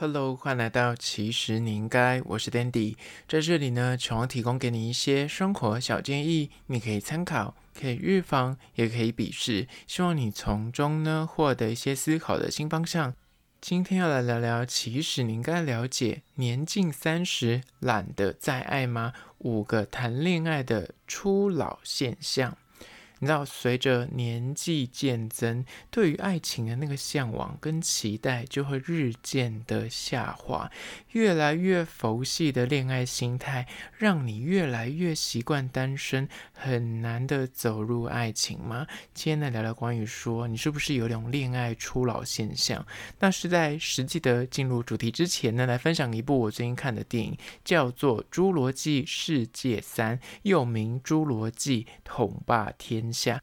Hello，欢迎来到其实你应该，我是 Dandy，在这里呢，希望提供给你一些生活小建议，你可以参考，可以预防，也可以鄙视，希望你从中呢获得一些思考的新方向。今天要来聊聊，其实你应该了解，年近三十懒得再爱吗？五个谈恋爱的初老现象。你知道，随着年纪渐增，对于爱情的那个向往跟期待就会日渐的下滑，越来越佛系的恋爱心态，让你越来越习惯单身，很难的走入爱情吗？今天来聊聊关于说，你是不是有种恋爱初老现象？那是在实际的进入主题之前呢，来分享一部我最近看的电影，叫做《侏罗纪世界三》，又名《侏罗纪统霸天》。下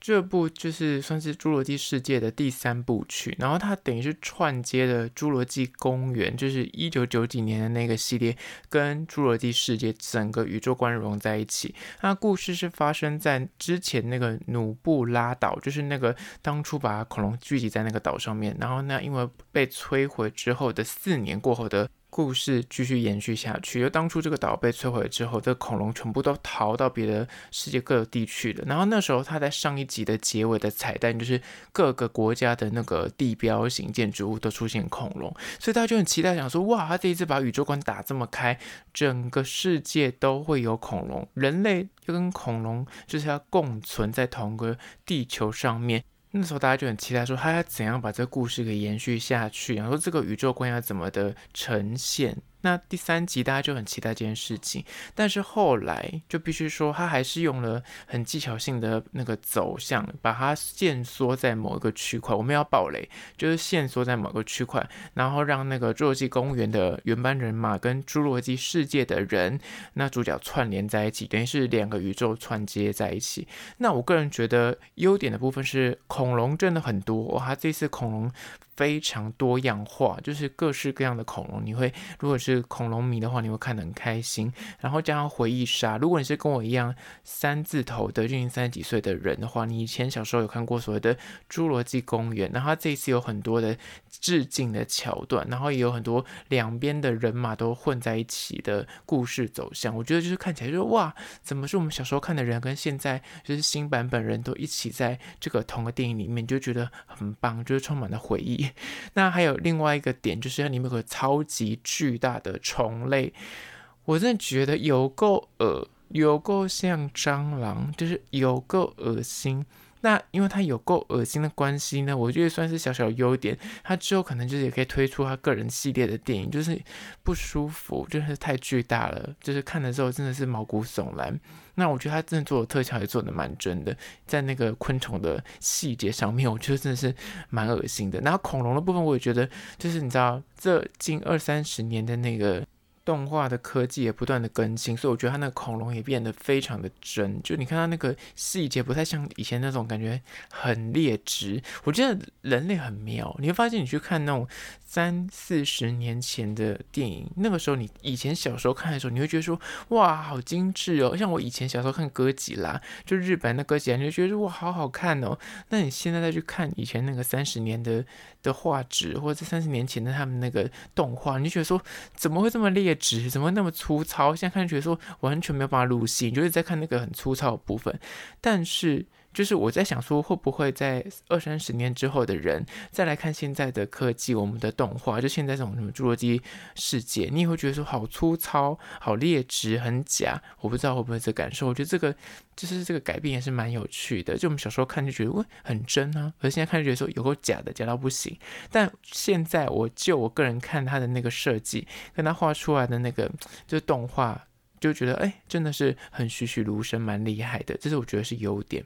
这部就是算是《侏罗纪世界》的第三部曲，然后它等于是串接的《侏罗纪公园》，就是一九九几年的那个系列，跟《侏罗纪世界》整个宇宙观融在一起。那故事是发生在之前那个努布拉岛，就是那个当初把恐龙聚集在那个岛上面，然后呢，因为被摧毁之后的四年过后的。故事继续延续下去。就当初这个岛被摧毁之后，这恐龙全部都逃到别的世界各地去了。然后那时候他在上一集的结尾的彩蛋，就是各个国家的那个地标型建筑物都出现恐龙，所以大家就很期待，想说哇，他这一次把宇宙观打这么开，整个世界都会有恐龙，人类就跟恐龙就是要共存在同个地球上面。那时候大家就很期待，说他要怎样把这个故事给延续下去，然后这个宇宙观要怎么的呈现。那第三集大家就很期待这件事情，但是后来就必须说，他还是用了很技巧性的那个走向，把它限缩在某一个区块。我们要爆雷，就是限缩在某个区块，然后让那个侏罗纪公园的原班人马跟侏罗纪世界的人，那主角串联在一起，等于是两个宇宙串接在一起。那我个人觉得优点的部分是恐龙真的很多，哇，他这次恐龙。非常多样化，就是各式各样的恐龙。你会如果是恐龙迷的话，你会看得很开心。然后加上回忆杀，如果你是跟我一样三字头的，就三十几岁的人的话，你以前小时候有看过所谓的《侏罗纪公园》，然后它这一次有很多的致敬的桥段，然后也有很多两边的人马都混在一起的故事走向。我觉得就是看起来就是哇，怎么是我们小时候看的人跟现在就是新版本人都一起在这个同个电影里面，就觉得很棒，就是充满了回忆。那还有另外一个点，就是它里面有个超级巨大的虫类，我真的觉得有够恶，有够像蟑螂，就是有够恶心。那因为它有够恶心的关系呢，我觉得算是小小优点。它之后可能就是也可以推出它个人系列的电影，就是不舒服，真就是太巨大了，就是看的时候真的是毛骨悚然。那我觉得他真的做的特效也做的蛮真的，在那个昆虫的细节上面，我觉得真的是蛮恶心的。然后恐龙的部分，我也觉得就是你知道，这近二三十年的那个。动画的科技也不断的更新，所以我觉得它那个恐龙也变得非常的真。就你看它那个细节，不太像以前那种感觉很劣质。我觉得人类很妙，你会发现你去看那种三四十年前的电影，那个时候你以前小时候看的时候，你会觉得说哇，好精致哦。像我以前小时候看哥吉拉，就日本的哥吉拉，你就觉得哇，好好看哦。那你现在再去看以前那个三十年的的画质，或者三十年前的他们那个动画，你就觉得说怎么会这么劣？纸怎么那么粗糙？现在看觉得说完全没有办法入戏，就是在看那个很粗糙的部分。但是就是我在想说，会不会在二三十年之后的人再来看现在的科技，我们的动画，就现在这种什么侏罗纪世界，你也会觉得说好粗糙、好劣质、很假。我不知道会不会这感受。我觉得这个就是这个改变也是蛮有趣的。就我们小时候看就觉得哇很真啊，可是现在看就觉得说有够假的，假到不行。但现在我就我个人看他的那个设计，跟他画出来的那个就是动画，就觉得哎真的是很栩栩如生，蛮厉害的。这是我觉得是优点。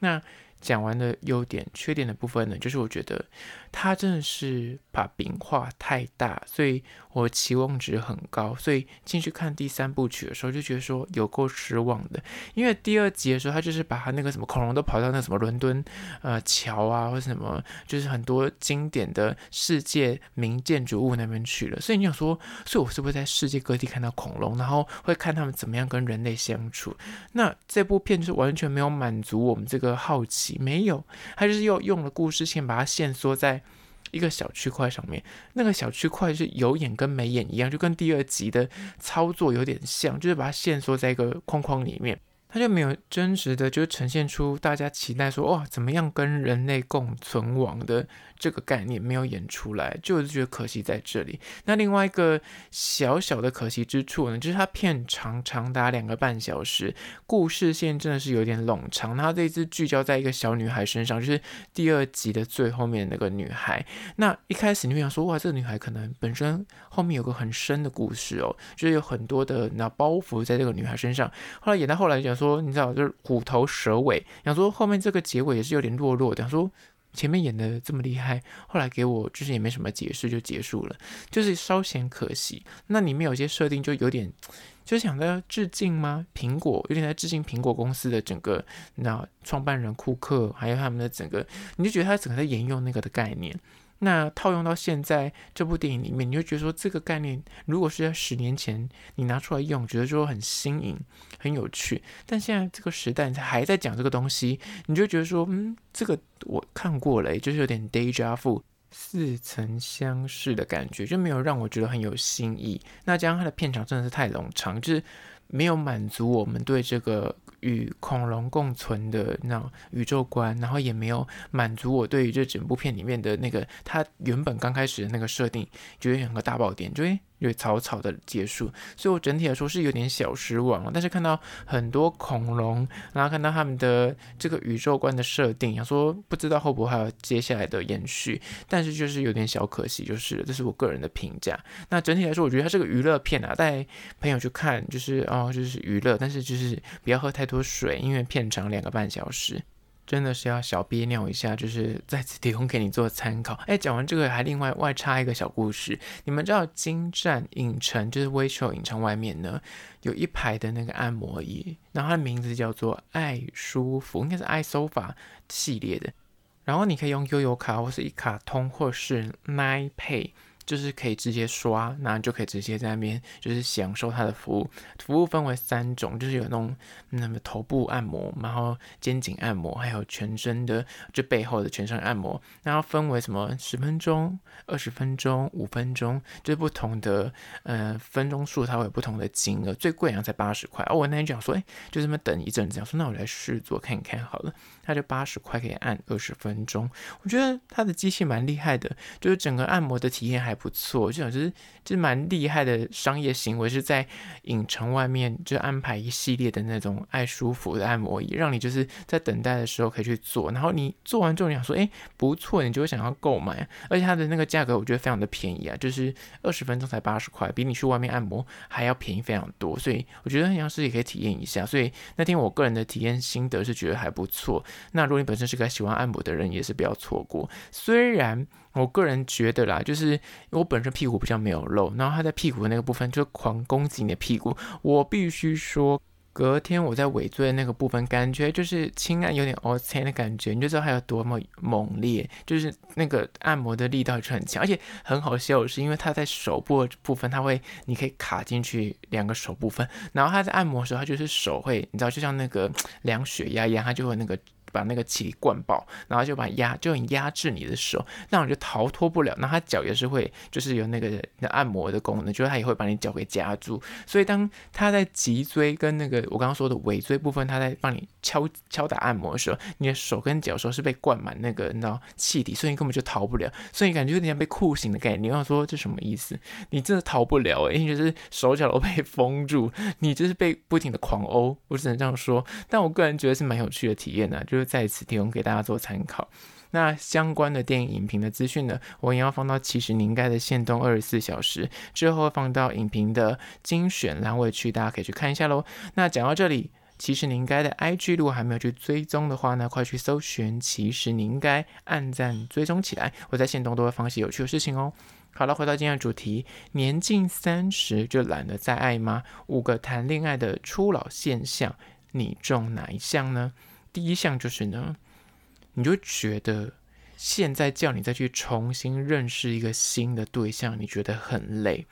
那讲完的优点，缺点的部分呢，就是我觉得他真的是把饼画太大，所以我期望值很高，所以进去看第三部曲的时候就觉得说有够失望的。因为第二集的时候，他就是把他那个什么恐龙都跑到那什么伦敦呃桥啊，或什么就是很多经典的世界名建筑物那边去了，所以你想说，所以我是不是在世界各地看到恐龙，然后会看他们怎么样跟人类相处？那这部片就是完全没有满足我们这个好奇。没有，他就是又用了故事线把它限缩在一个小区块上面，那个小区块是有眼跟没眼一样，就跟第二集的操作有点像，就是把它限缩在一个框框里面。他就没有真实的，就呈现出大家期待说，哇，怎么样跟人类共存亡的这个概念没有演出来，就是觉得可惜在这里。那另外一个小小的可惜之处呢，就是它片长长达两个半小时，故事线真的是有点冗长。它这一次聚焦在一个小女孩身上，就是第二集的最后面那个女孩。那一开始你会想说，哇，这个女孩可能本身后面有个很深的故事哦，就是有很多的那包袱在这个女孩身上。后来演到后来就。说你知道，就是虎头蛇尾。想说后面这个结尾也是有点弱弱的。想说前面演的这么厉害，后来给我就是也没什么解释就结束了，就是稍显可惜。那里面有些设定就有点，就想在致敬吗？苹果有点在致敬苹果公司的整个那创办人库克，还有他们的整个，你就觉得他整个在沿用那个的概念。那套用到现在这部电影里面，你会觉得说这个概念，如果是在十年前你拿出来用，觉得说很新颖、很有趣。但现在这个时代，还在讲这个东西，你就觉得说，嗯，这个我看过了，就是有点 deja vu，似曾相识的感觉，就没有让我觉得很有新意。那加上它的片场真的是太冗长，就是没有满足我们对这个。与恐龙共存的那种宇宙观，然后也没有满足我对于这整部片里面的那个它原本刚开始的那个设定，就有两个大爆点，就。因为草草的结束，所以我整体来说是有点小失望了。但是看到很多恐龙，然后看到他们的这个宇宙观的设定，想说不知道会不会还有接下来的延续，但是就是有点小可惜，就是，这是我个人的评价。那整体来说，我觉得它是个娱乐片啊，带朋友去看就是哦，就是娱乐，但是就是不要喝太多水，因为片长两个半小时。真的是要小憋尿一下，就是再次提供给你做参考。哎，讲完这个还另外外插一个小故事。你们知道金站影城就是微秀影城外面呢，有一排的那个按摩椅，然后它的名字叫做爱舒服，应该是爱 sofa 系列的。然后你可以用悠游卡或是一卡通或是 Line Pay。就是可以直接刷，那就可以直接在那边就是享受它的服务。服务分为三种，就是有那种那么头部按摩，然后肩颈按摩，还有全身的就背后的全身按摩。然后分为什么十分钟、二十分钟、五分钟，就是不同的呃分钟数，它会有不同的金额。最贵好像才八十块。哦，我那天讲说，哎，就这么等一阵子，想说那我来试做看一看好了。它就八十块可以按二十分钟，我觉得它的机器蛮厉害的，就是整个按摩的体验还不错，就就是就是蛮厉害的商业行为，是在影城外面就安排一系列的那种爱舒服的按摩椅，让你就是在等待的时候可以去做，然后你做完之后你想说，哎，不错，你就会想要购买，而且它的那个价格我觉得非常的便宜啊，就是二十分钟才八十块，比你去外面按摩还要便宜非常多，所以我觉得很像是也可以体验一下，所以那天我个人的体验心得是觉得还不错。那如果你本身是个喜欢按摩的人，也是不要错过。虽然我个人觉得啦，就是我本身屁股比较没有肉，然后他在屁股的那个部分就狂攻击你的屁股。我必须说，隔天我在尾椎的那个部分，感觉就是轻按有点 O C 的感觉，你就知道它有多么猛烈，就是那个按摩的力道也是很强，而且很好笑的是，因为它在手部的部分，它会你可以卡进去两个手部分，然后它在按摩的时候，它就是手会，你知道，就像那个 量血压一样，它就会那个。把那个气体灌爆，然后就把压，就很压制你的手，那我就逃脱不了。那他脚也是会，就是有那个的按摩的功能，就是他也会把你脚给夹住。所以当他在脊椎跟那个我刚刚说的尾椎部分，他在帮你敲敲打按摩的时候，你的手跟脚说是被灌满那个你知道气体，所以你根本就逃不了。所以你感觉有点像被酷刑的概念。你要说这什么意思？你真的逃不了诶，因为就是手脚都被封住，你就是被不停的狂殴。我只能这样说。但我个人觉得是蛮有趣的体验呢、啊，就就在此提供给大家做参考。那相关的电影影评的资讯呢，我也要放到其实你应该的限动二十四小时之后，放到影评的精选栏位去，大家可以去看一下喽。那讲到这里，其实你应该的 IG 如果还没有去追踪的话呢，快去搜寻，其实你应该按赞追踪起来。我在线动都会放些有趣的事情哦。好了，回到今天的主题，年近三十就懒得再爱吗？五个谈恋爱的初老现象，你中哪一项呢？第一项就是呢，你就觉得现在叫你再去重新认识一个新的对象，你觉得很累。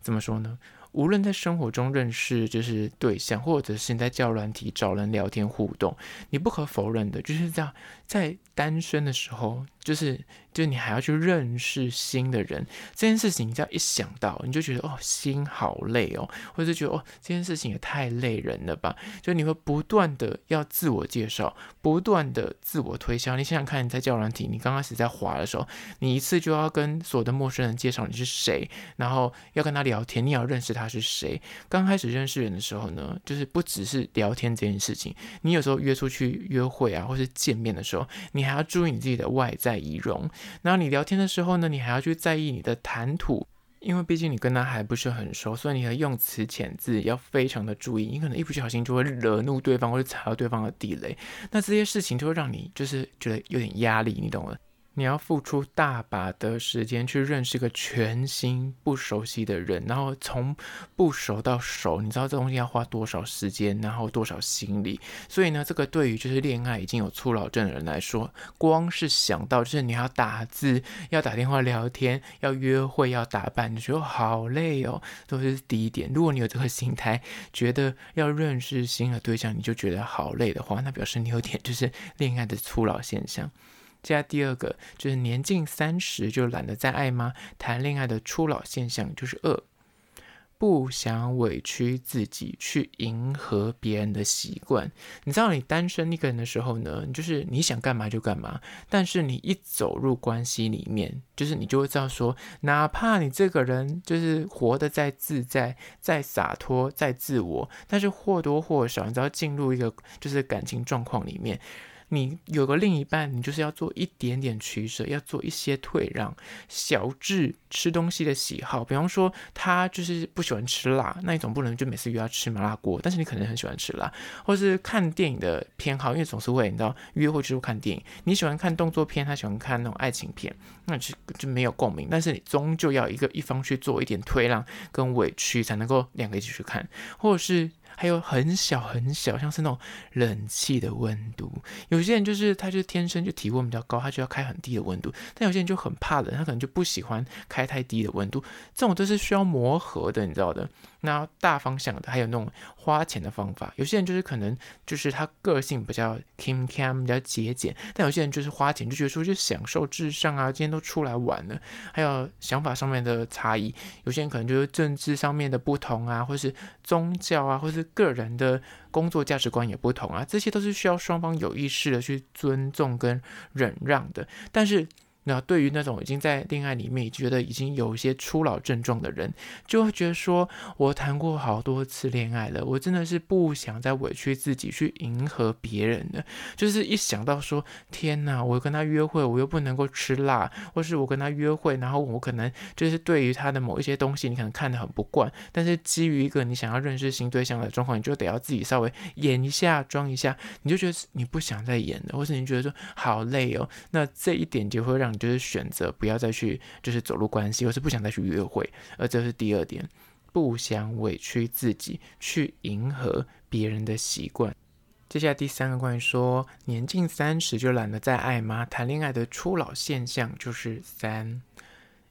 怎么说呢？无论在生活中认识就是对象，或者是你在交友软体找人聊天互动，你不可否认的就是这样，在单身的时候，就是就你还要去认识新的人，这件事情，你只要一想到，你就觉得哦，心好累哦，或者觉得哦，这件事情也太累人了吧？就你会不断的要自我介绍，不断的自我推销。你想想看，你在交友软体，你刚开始在滑的时候，你一次就要跟所有的陌生人介绍你是谁，然后要跟他聊天，你要认识他是谁。刚开始认识人的时候呢，就是不只是聊天这件事情，你有时候约出去约会啊，或是见面的时候，你还要注意你自己的外在仪容。然后你聊天的时候呢，你还要去在意你的谈吐，因为毕竟你跟他还不是很熟，所以你的用词遣字要非常的注意。你可能一不小心就会惹怒对方，或者踩到对方的地雷。那这些事情就会让你就是觉得有点压力，你懂了。你要付出大把的时间去认识一个全新不熟悉的人，然后从不熟到熟，你知道这东西要花多少时间，然后多少心力。所以呢，这个对于就是恋爱已经有初老症的人来说，光是想到就是你要打字、要打电话聊天、要约会、要打扮，你觉得好累哦，都是第一点。如果你有这个心态，觉得要认识新的对象你就觉得好累的话，那表示你有点就是恋爱的初老现象。接下第二个就是年近三十就懒得再爱吗？谈恋爱的初老现象就是二，不想委屈自己去迎合别人的习惯。你知道你单身一个人的时候呢，就是你想干嘛就干嘛。但是你一走入关系里面，就是你就会知道说，哪怕你这个人就是活得再自在、再洒脱、再自我，但是或多或少，你知道进入一个就是感情状况里面。你有个另一半，你就是要做一点点取舍，要做一些退让，小至吃东西的喜好，比方说他就是不喜欢吃辣，那你总不能就每次约他吃麻辣锅，但是你可能很喜欢吃辣，或是看电影的偏好，因为总是会你知道约会就是看电影，你喜欢看动作片，他喜欢看那种爱情片，那就就没有共鸣，但是你终究要一个一方去做一点退让跟委屈，才能够两个一起去看，或者是。还有很小很小，像是那种冷气的温度。有些人就是他就是天生就体温比较高，他就要开很低的温度。但有些人就很怕冷，他可能就不喜欢开太低的温度。这种都是需要磨合的，你知道的。那大方向的，还有那种花钱的方法。有些人就是可能就是他个性比较 Kim Cam 比较节俭，但有些人就是花钱就觉得说就享受至上啊，今天都出来玩了。还有想法上面的差异，有些人可能就是政治上面的不同啊，或是宗教啊，或是个人的工作价值观也不同啊，这些都是需要双方有意识的去尊重跟忍让的。但是。那对于那种已经在恋爱里面觉得已经有一些初老症状的人，就会觉得说，我谈过好多次恋爱了，我真的是不想再委屈自己去迎合别人了。就是一想到说，天哪，我跟他约会，我又不能够吃辣，或是我跟他约会，然后我可能就是对于他的某一些东西，你可能看得很不惯，但是基于一个你想要认识新对象的状况，你就得要自己稍微演一下，装一下，你就觉得你不想再演了，或是你觉得说好累哦，那这一点就会让。就是选择不要再去，就是走入关系，或是不想再去约会，而这是第二点，不想委屈自己去迎合别人的习惯。接下来第三个关于说年近三十就懒得再爱吗？谈恋爱的初老现象就是三。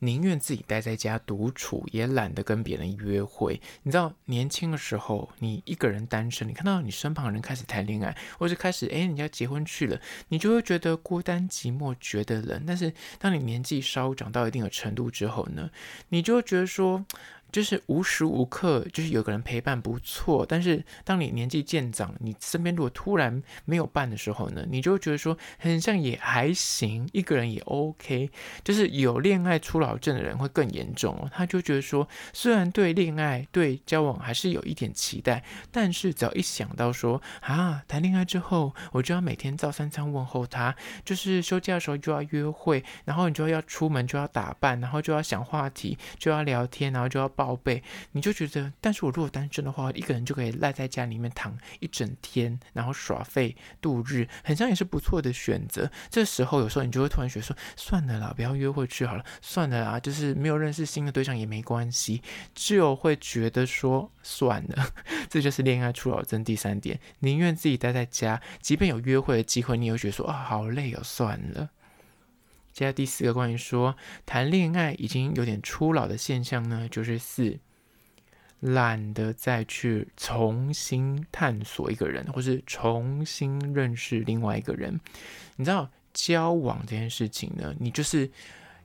宁愿自己待在家独处，也懒得跟别人约会。你知道，年轻的时候，你一个人单身，你看到你身旁人开始谈恋爱，或是开始哎，人家结婚去了，你就会觉得孤单寂寞，觉得冷。但是，当你年纪稍长到一定的程度之后呢，你就会觉得说。就是无时无刻就是有个人陪伴不错，但是当你年纪渐长，你身边如果突然没有伴的时候呢，你就会觉得说很像也还行，一个人也 OK。就是有恋爱初老症的人会更严重哦，他就觉得说，虽然对恋爱对交往还是有一点期待，但是只要一想到说啊，谈恋爱之后我就要每天照三餐问候他，就是休假的时候就要约会，然后你就要出门就要打扮，然后就要想话题，就要聊天，然后就要。报备，你就觉得，但是我如果单身的话，一个人就可以赖在家里面躺一整天，然后耍废度日，很像也是不错的选择。这时候有时候你就会突然觉得说，算了啦，不要约会去好了，算了啦，就是没有认识新的对象也没关系，就会觉得说算了。这就是恋爱初老症第三点，宁愿自己待在家，即便有约会的机会，你也会觉得说啊，好累哦，算了。接下第四个关于说谈恋爱已经有点初老的现象呢，就是四，懒得再去重新探索一个人，或是重新认识另外一个人。你知道交往这件事情呢？你就是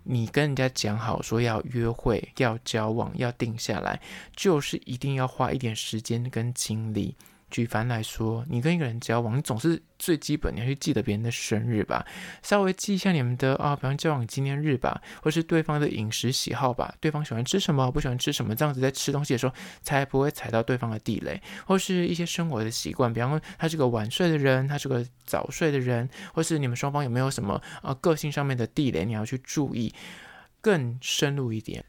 你跟人家讲好说要约会、要交往、要定下来，就是一定要花一点时间跟精力。举凡来说，你跟一个人交往，你总是最基本你要去记得别人的生日吧，稍微记一下你们的啊，比方交往纪念日吧，或是对方的饮食喜好吧，对方喜欢吃什么，不喜欢吃什么，这样子在吃东西的时候才不会踩到对方的地雷，或是一些生活的习惯，比方说他是个晚睡的人，他是个早睡的人，或是你们双方有没有什么啊个性上面的地雷，你要去注意，更深入一点。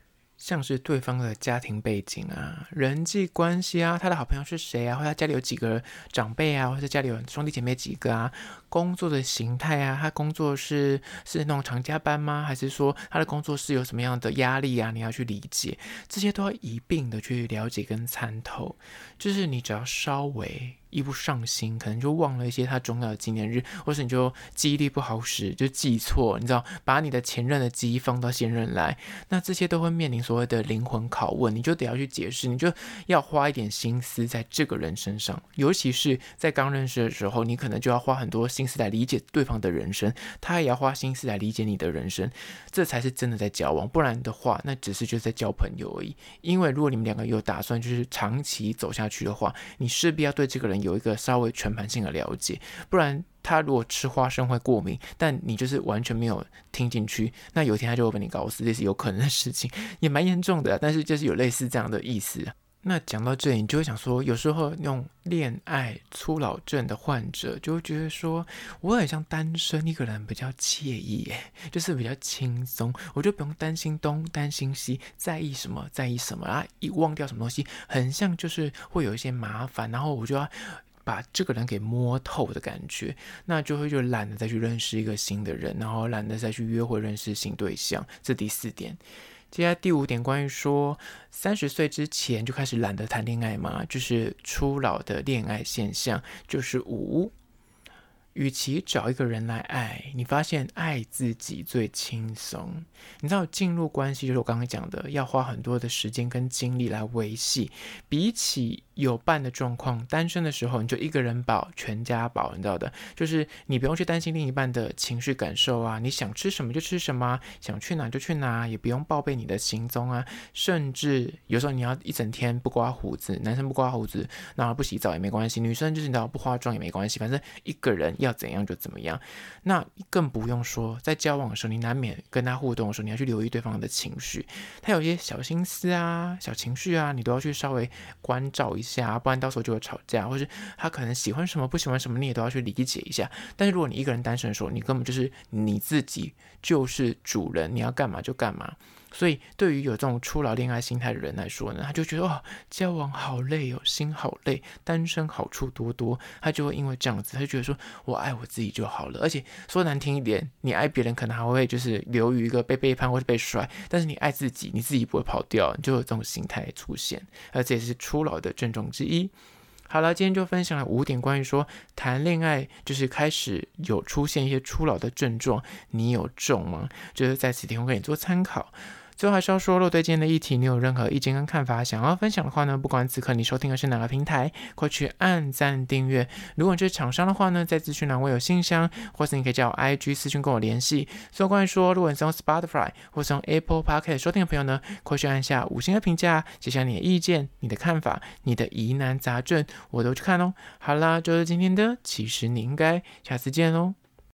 像是对方的家庭背景啊、人际关系啊、他的好朋友是谁啊，或他家里有几个长辈啊，或者家里有兄弟姐妹几个啊，工作的形态啊，他工作是是那种长加班吗？还是说他的工作是有什么样的压力啊？你要去理解，这些都要一并的去了解跟参透。就是你只要稍微。一不上心，可能就忘了一些他重要的纪念日，或是你就记忆力不好使，就记错，你知道，把你的前任的记忆放到现任来，那这些都会面临所谓的灵魂拷问，你就得要去解释，你就要花一点心思在这个人身上，尤其是在刚认识的时候，你可能就要花很多心思来理解对方的人生，他也要花心思来理解你的人生，这才是真的在交往，不然的话，那只是就在交朋友而已。因为如果你们两个有打算就是长期走下去的话，你势必要对这个人。有一个稍微全盘性的了解，不然他如果吃花生会过敏，但你就是完全没有听进去，那有一天他就会被你搞死，这是有可能的事情，也蛮严重的。但是就是有类似这样的意思。那讲到这里，你就会想说，有时候那种恋爱初老症的患者就会觉得说，我很像单身一个人比较惬意，就是比较轻松，我就不用担心东担心西，在意什么在意什么啊，一忘掉什么东西，很像就是会有一些麻烦，然后我就要把这个人给摸透的感觉，那就会就懒得再去认识一个新的人，然后懒得再去约会认识新对象，这第四点。接下来第五点，关于说三十岁之前就开始懒得谈恋爱嘛，就是初老的恋爱现象，就是五。与其找一个人来爱，你发现爱自己最轻松。你知道进入关系就是我刚刚讲的，要花很多的时间跟精力来维系。比起有伴的状况，单身的时候你就一个人保全家保，你知道的，就是你不用去担心另一半的情绪感受啊，你想吃什么就吃什么，想去哪就去哪，也不用报备你的行踪啊。甚至有时候你要一整天不刮胡子，男生不刮胡子，那不洗澡也没关系，女生就是你知道不化妆也没关系，反正一个人要。怎样就怎么样，那更不用说在交往的时候，你难免跟他互动的时候，你要去留意对方的情绪，他有些小心思啊、小情绪啊，你都要去稍微关照一下下，不然到时候就会吵架，或是他可能喜欢什么、不喜欢什么，你也都要去理解一下。但是如果你一个人单身说，你根本就是你自己就是主人，你要干嘛就干嘛。所以，对于有这种初老恋爱心态的人来说呢，他就觉得哦，交往好累哦，心好累，单身好处多多。他就会因为这样子，他就觉得说我爱我自己就好了。而且说难听一点，你爱别人可能还会就是流于一个被背叛或是被甩，但是你爱自己，你自己不会跑掉，你就有这种心态出现。而这也是初老的症状之一。好了，今天就分享了五点关于说谈恋爱就是开始有出现一些初老的症状，你有中吗？就是在此提供给你做参考。最后还是要说，若对今天的议题你有任何意见跟看法，想要分享的话呢，不管此刻你收听的是哪个平台，快去按赞订阅。如果你是厂商的话呢，在资讯栏我有信箱，或是你可以叫我 IG 私讯跟我联系。所以关于说，如果你是用 Spotify 或是用 Apple Podcast 收听的朋友呢，快去按下五星的评价，写下你的意见、你的看法、你的疑难杂症，我都去看哦。好啦，就是今天的，其实你应该下次见喽。